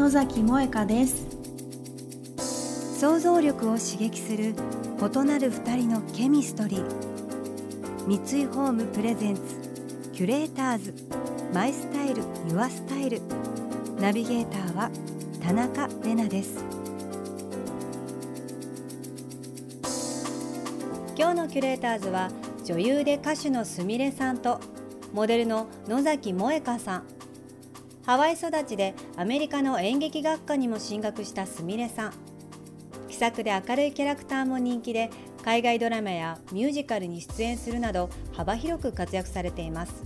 野崎萌香です。想像力を刺激する異なる二人のケミストリー。三井ホームプレゼンツキュレーターズ。マイスタイルユアスタイル。ナビゲーターは田中れなです。今日のキュレーターズは女優で歌手のすみれさんとモデルの野崎萌香さん。ハワイ育ちでアメリカの演劇学科にも進学したすみれさん。気さくで明るいキャラクターも人気で海外ドラマやミュージカルに出演するなど幅広く活躍されています。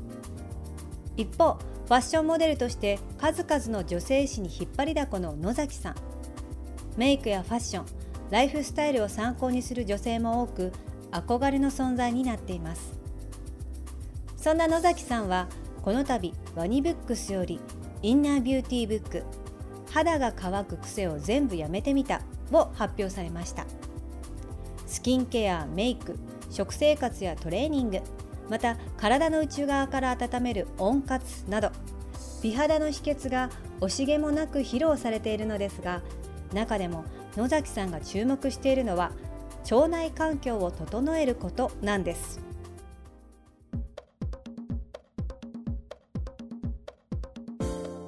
一方ファッションモデルとして数々の女性誌に引っ張りだこの野崎さん。メイクやファッションライフスタイルを参考にする女性も多く憧れの存在になっています。そんな野崎さんはこの度ワニブックスよりインナービューティーブック肌が乾く癖を全部やめてみたを発表されました。スキンケアメイク食生活やトレーニングまた体の内側から温める温活など美肌の秘訣が惜しげもなく披露されているのですが中でも野崎さんが注目しているのは腸内環境を整えることなんです。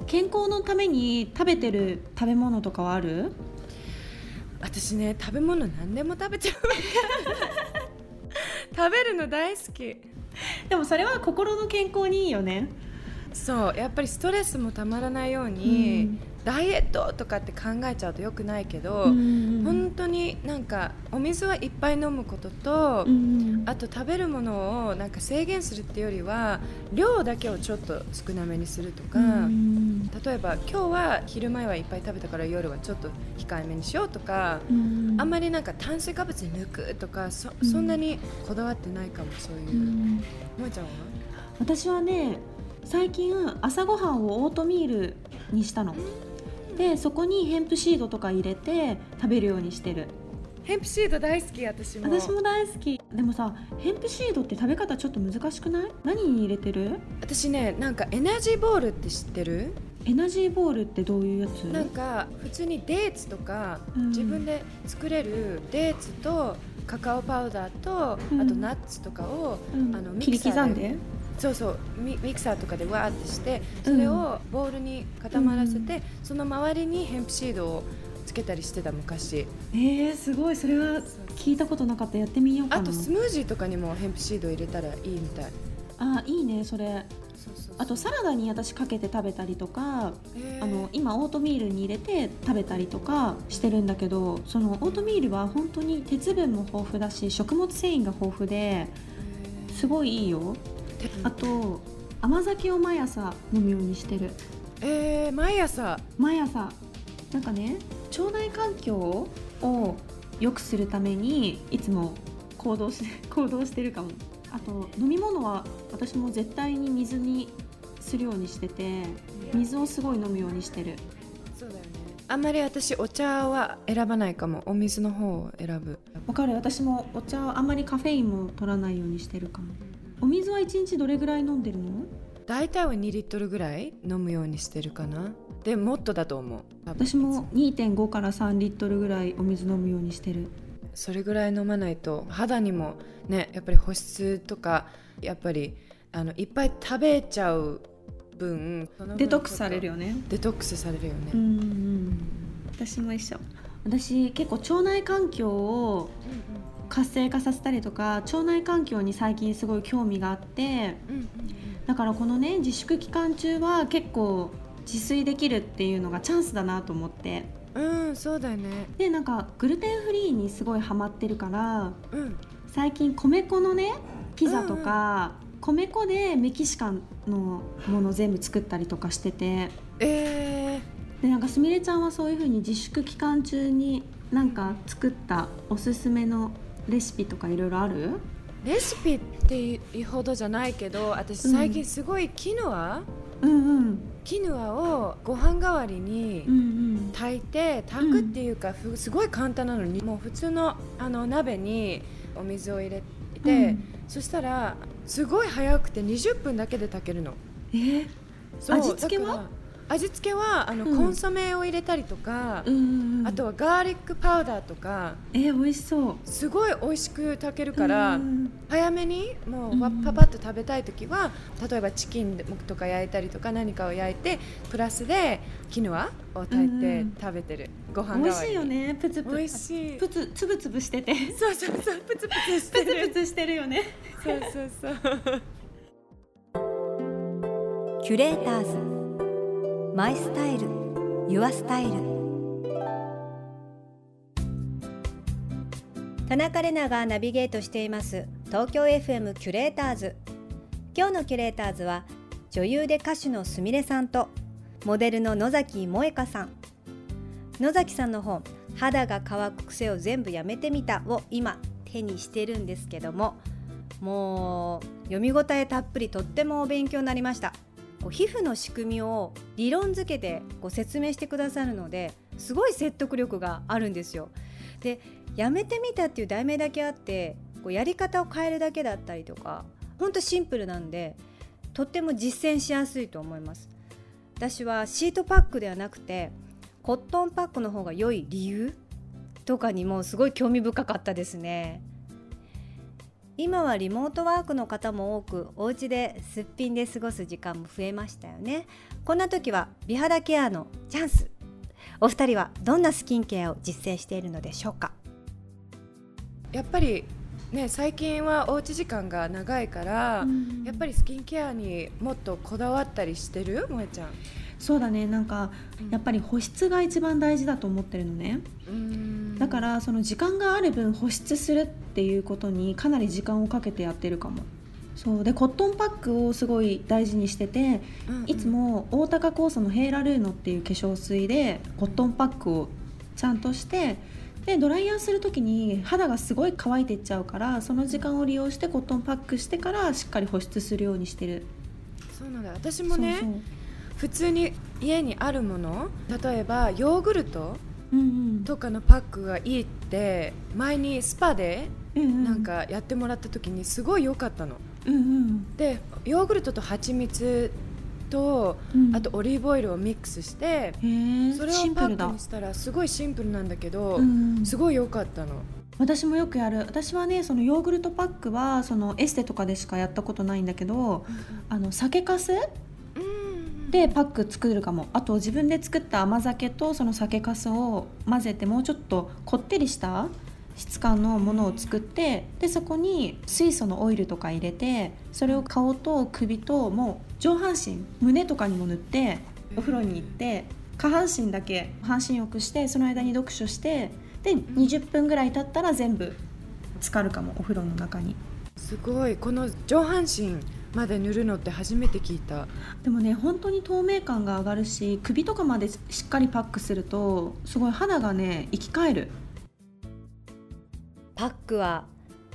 健康のために食べてる食べ物とかはある？私ね食べ物何でも食べちゃう。食べるの大好き。でもそれは心の健康にいいよね。そうやっぱりストレスもたまらないように、うんダイエットとかって考えちゃうとよくないけど、うん本当になんかお水はいっぱい飲むことと、うんあと食べるものをなんか制限するっていうよりは量だけをちょっと少なめにするとか、うん、例えば今日は昼前はいっぱい食べたから夜はちょっと控えめにしようとか、うん、あんまりなんか炭水化物に抜くとかそそんなにこだわってないかもそういう。萌ちゃんは？私はね最近朝ごはんをオートミールにしたの。でそこにヘンプシードとか入れて食べるようにしてる。ヘンプシード大好き私も。私も大好き。でもさヘンプシードって食べ方ちょっと難しくない？何に入れてる？私ねなんかエナジーボールって知ってる？エナジーボールってどういうやつ？なんか普通にデーツとか、うん、自分で作れるデーツとカカオパウダーと、うん、あとナッツとかを、うん、あのミキサーでそうそうミミキサーとかでわーってしてそれをボウルに固まらせて、うん、その周りにヘンプシードをつけたりしてた昔。えー、すごい。それは聞いたことなかった。やってみようかな。あとスムージーとかにもヘンプシード入れたらいいみたい。あいいねそれ。あとサラダに私かけて食べたりとか、えー、あの今オートミールに入れて食べたりとかしてるんだけどそのオートミールは本当に鉄分も豊富だし食物繊維が豊富ですごいいいよあと甘酒を毎朝飲むようにしてる。えー、毎朝？毎朝。なんかね腸内環境を良くするためにいつも行動し 行動してるかも。あと飲み物は私も絶対に水にするようにしてて水をすごい飲むようにしてる。そうだよね。あんまり私お茶は選ばないかも。お水の方を選ぶ。わかる。私もお茶はあんまりカフェインも取らないようにしてるかもお水は1日どれぐらい飲んでるの？大体は2リットルぐらい飲むようにしてるかな。でもっとだと思う。私も2.5から3リットルぐらいお水飲むようにしてる。それぐらい飲まないと肌にもねやっぱり保湿とかやっぱりあのいっぱい食べちゃう分デトックスされるよね。デトックスされるよね。うん私も一緒。私結構腸内環境を活性化させたりとか腸内環境に最近すごい興味があって、だからこのね自粛期間中は結構自炊できるっていうのがチャンスだなと思って。うんそうだよね。でなんかグルテンフリーにすごいハマってるから、うん、最近米粉のねピザとか、うんうん、米粉でメキシカンのもの全部作ったりとかしてて。えー。でなんかすみれちゃんはそういうふうに自粛期間中になんか作ったおすすめのレシピとかいろいろある？レシピっていうほどじゃないけど私最近すごいキヌア、うんうん。キヌアをご飯代わりに炊いて炊くっていうか、ふすごい簡単なのにもう普通のあの鍋にお水を入れて、うん。そしたらすごい早くて20分だけで炊けるの。えー？味付けは？味付けはあの、うん。コンソメを入れたりとか、うんうんうん。あとはガーリックパウダーとかえー、美味しそう。すごい美味しく炊けるから、うん早めにもうわうんパパッと食べたい時は例えばチキンとか焼いたりとか何かを焼いてプラスでキヌアを炊いてうん食べてる、ご飯代わりに。美味しいよね。プツプツ。美味しい。プツつぶつぶしてて。そうそうそう。プツプツしてプツるプツしてるよね。そうそうそう。キュレーターズマイスタイルユアスタイル。田中れながナビゲートしています。東京 FM キュレーターズ。今日のキュレーターズは女優で歌手のすみれさんとモデルの野崎萌香さん。野崎さんの本「肌が乾く癖を全部やめてみた」を今手にしてるんですけどももう読み応えたっぷりとってもお勉強になりました。こう皮膚の仕組みを理論づけてご説明してくださるのですごい説得力があるんですよ。で「やめてみた」っていう題名だけあってこうやり方を変えるだけだったりとかほんとシンプルなんでとっても実践しやすいと思います。私はシートパックではなくてコットンパックの方が良い理由とかにもすごい興味深かったですね。今はリモートワークの方も多くお家ですっぴんで過ごす時間も増えましたよね。こんな時は美肌ケアのチャンス。お二人はどんなスキンケアを実践しているのでしょうか？やっぱりね最近はおうち時間が長いから、うん。やっぱりスキンケアにもっとこだわったりしてる？萌ちゃん。そうだね。なんかやっぱり保湿が一番大事だと思ってるのね。うん。だからその時間がある分保湿するっていうことにかなり時間をかけてやってるかも。そう。でコットンパックをすごい大事にしててうんうん。いつも大高酵素のヘーラルーノっていう化粧水でコットンパックをちゃんとしてでドライヤーする時に肌がすごい乾いていっちゃうからその時間を利用してコットンパックしてからしっかり保湿するようにしてる。そうなんだ私もね普通に家にあるもの例えばヨーグルトとかのパックがいいって前にスパでうんうん。なんかやってもらった時にすごい良かったの。うんうん。でヨーグルトと蜂蜜とうん。あとオリーブオイルをミックスしてそれをパックにしたらすごいシンプルなんだけどうんすごい良かったの。私もよくやる。私はねそのヨーグルトパックはそのエステとかでしかやったことないんだけどあの酒粕うんでパック作るかも。あと自分で作った甘酒とその酒粕を混ぜてもうちょっとこってりした質感のものを作ってでそこに水素のオイルとか入れてそれを顔と首ともう上半身胸とかにも塗ってお風呂に行って下半身だけ半身浴してその間に読書してで20分ぐらい経ったら全部浸かるかもお風呂の中に。すごい。この上半身まで塗るのって初めて聞いた。でもね本当に透明感が上がるし首とかまでしっかりパックするとすごい肌がね生き返る。パックは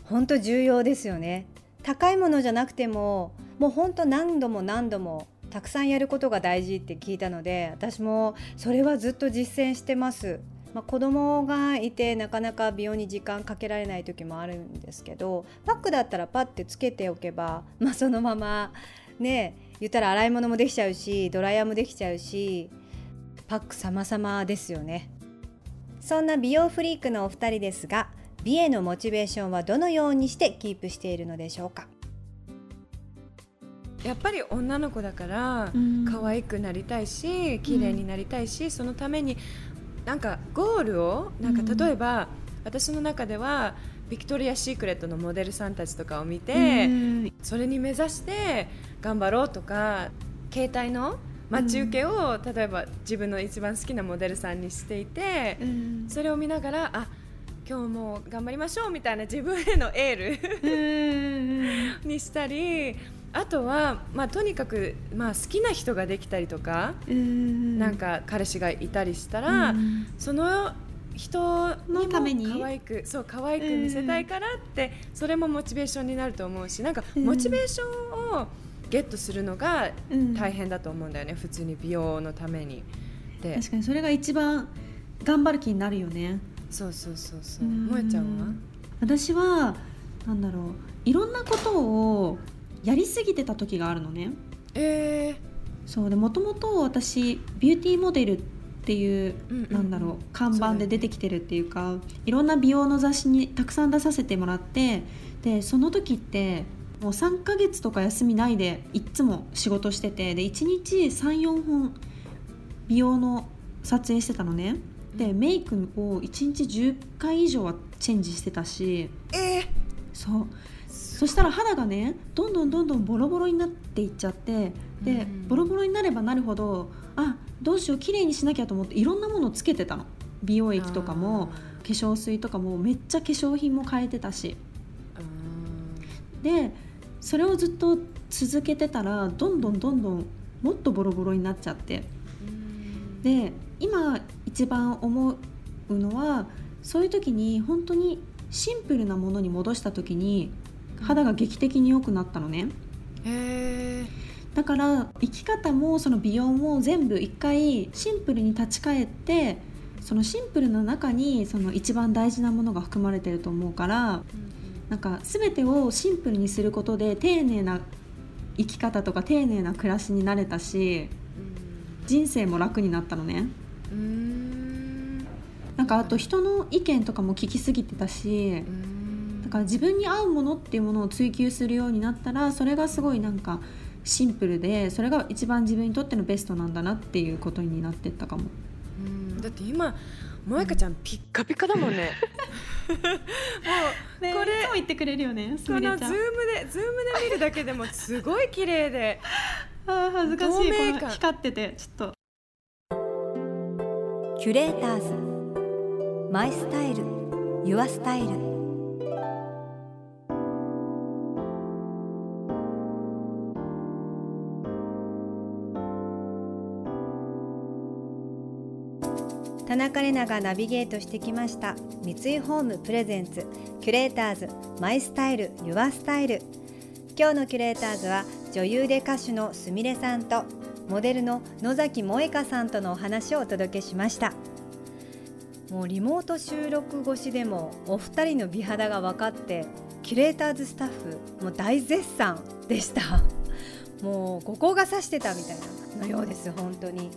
本当重要ですよね。高いものじゃなくてももう本当何度も何度もたくさんやることが大事って聞いたので私もそれはずっと実践してます、まあ、子供がいてなかなか美容に時間かけられない時もあるんですけどパックだったらパッてつけておけば、まあ、そのままね言ったら洗い物もできちゃうしドライヤーもできちゃうしパック様々ですよね。そんな美容フリークのお二人ですが美へのモチベーションはどのようにしてキープしているのでしょうか？やっぱり女の子だからうん。可愛くなりたいし綺麗になりたいし、そのためになんかゴールをなんかうん。例えば、私の中ではビクトリア・シークレットのモデルさんたちとかを見て、うん。それに目指して頑張ろうとか携帯の待ち受けを、例えば自分の一番好きなモデルさんにしていて、うん。それを見ながらあ今日も頑張りましょうみたいな自分へのエールうん。にしたりあとは、まあ、とにかく、まあ、好きな人ができたりとか、なんか彼氏がいたりしたら、その人のために？可愛くそう可愛く見せたいからって、それもモチベーションになると思うしなんかモチベーションをゲットするのが大変だと思うんだよね、普通に美容のために。で確かにそれが一番頑張る気になるよね。そうそうそうそう。もえちゃんは？私はなんだろういろんなことをやりすぎてた時があるのね。えー、そうでもともと私ビューティーモデルっていう、うんうん、なんだろう看板で出てきてるっていうかいろんな美容の雑誌にたくさん出させてもらってでその時ってもう3ヶ月とか休みないでいっつも仕事しててで1日34本美容の撮影してたのね。でメイクを1日10回以上はチェンジしてたし。えー、そうそしたら肌がねどんどんどんどんボロボロになっていっちゃってで、ボロボロになればなるほどあどうしよう綺麗にしなきゃと思っていろんなものをつけてたの。美容液とかも化粧水とかもめっちゃ化粧品も変えてたし。でそれをずっと続けてたらどんどんどんどんもっとボロボロになっちゃって。で今一番思うのはそういう時に本当にシンプルなものに戻した時に肌が劇的に良くなったのね。へだから生き方もその美容も全部一回シンプルに立ち返ってそのシンプルな中にその一番大事なものが含まれてると思うから、なんか全てをシンプルにすることで丁寧な生き方とか丁寧な暮らしになれたし、人生も楽になったのね。なんかあと人の意見とかも聞きすぎてたし。から自分に合うものっていうものを追求するようになったらそれがすごいなんかシンプルでそれが一番自分にとってのベストなんだなっていうことになってったかも。うんだって今萌香ちゃんピッカピカだもんね。もう、ね、これいつも言ってくれるよね。このズームでズームで見るだけでもすごい綺麗で。あ恥ずかしいこの光っててちょっと。キュレーターズマイスタイルユアスタイル田中玲奈がナビゲートしてきました。三井ホームプレゼンツキュレーターズマイスタイルユアスタイル。今日のキュレーターズは女優で歌手のすみれさんとモデルの野崎萌香さんとのお話をお届けしました。もうリモート収録越しでもお二人の美肌が分かってキュレーターズスタッフも大絶賛でした。もうここが指してたみたいなのようです本当に。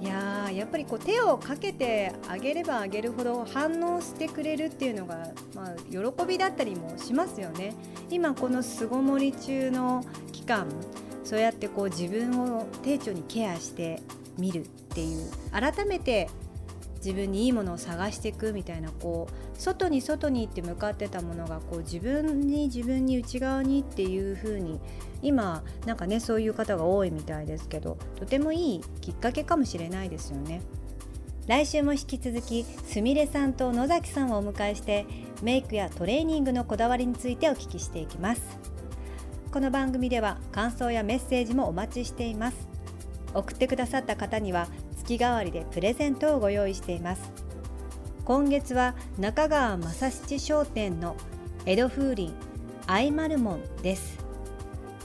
いややっぱりこう手をかけてあげればあげるほど反応してくれるっていうのが、まあ、喜びだったりもしますよね。今この巣ごもり中の期間そうやってこう自分を丁重にケアしてみるっていう改めて自分にいいものを探していくみたいなこう外に外にって向かってたものがこう自分に自分に内側にっていう風に今なんかねそういう方が多いみたいですけどとてもいいきっかけかもしれないですよね。来週も引き続きすみれさんと野崎さんをお迎えしてメイクやトレーニングのこだわりについてお聞きしていきますこの番組では感想やメッセージもお待ちしています送ってくださった方には月替わりでプレゼントをご用意しています。今月は中川正七商店の江戸風鈴アイマルモンです。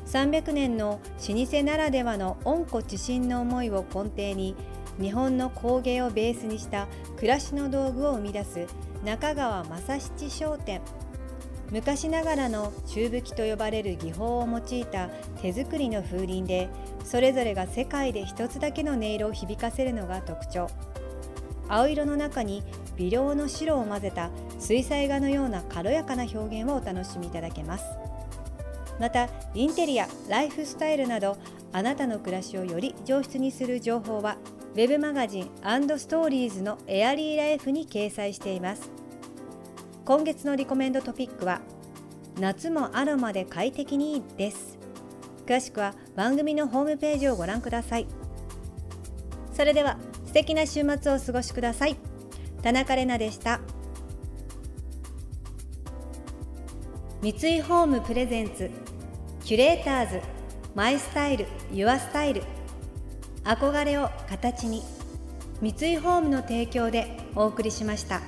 300年の老舗ならではの温故知新の思いを根底に日本の工芸をベースにした暮らしの道具を生み出す中川正七商店。昔ながらの中吹きと呼ばれる技法を用いた手作りの風鈴でそれぞれが世界で一つだけの音色を響かせるのが特徴。青色の中に微量の白を混ぜた水彩画のような軽やかな表現をお楽しみいただけます。またインテリアライフスタイルなどあなたの暮らしをより上質にする情報は Web マガジンストーリーズのエアリーライフに掲載しています。今月のリコメンドトピックは夏もアロマで快適にです。詳しくは番組のホームページをご覧ください。それでは素敵な週末をお過ごしください。田中れなでした。三井ホームプレゼンツキュレーターズマイスタイルユアスタイル。憧れを形に三井ホームの提供でお送りしました。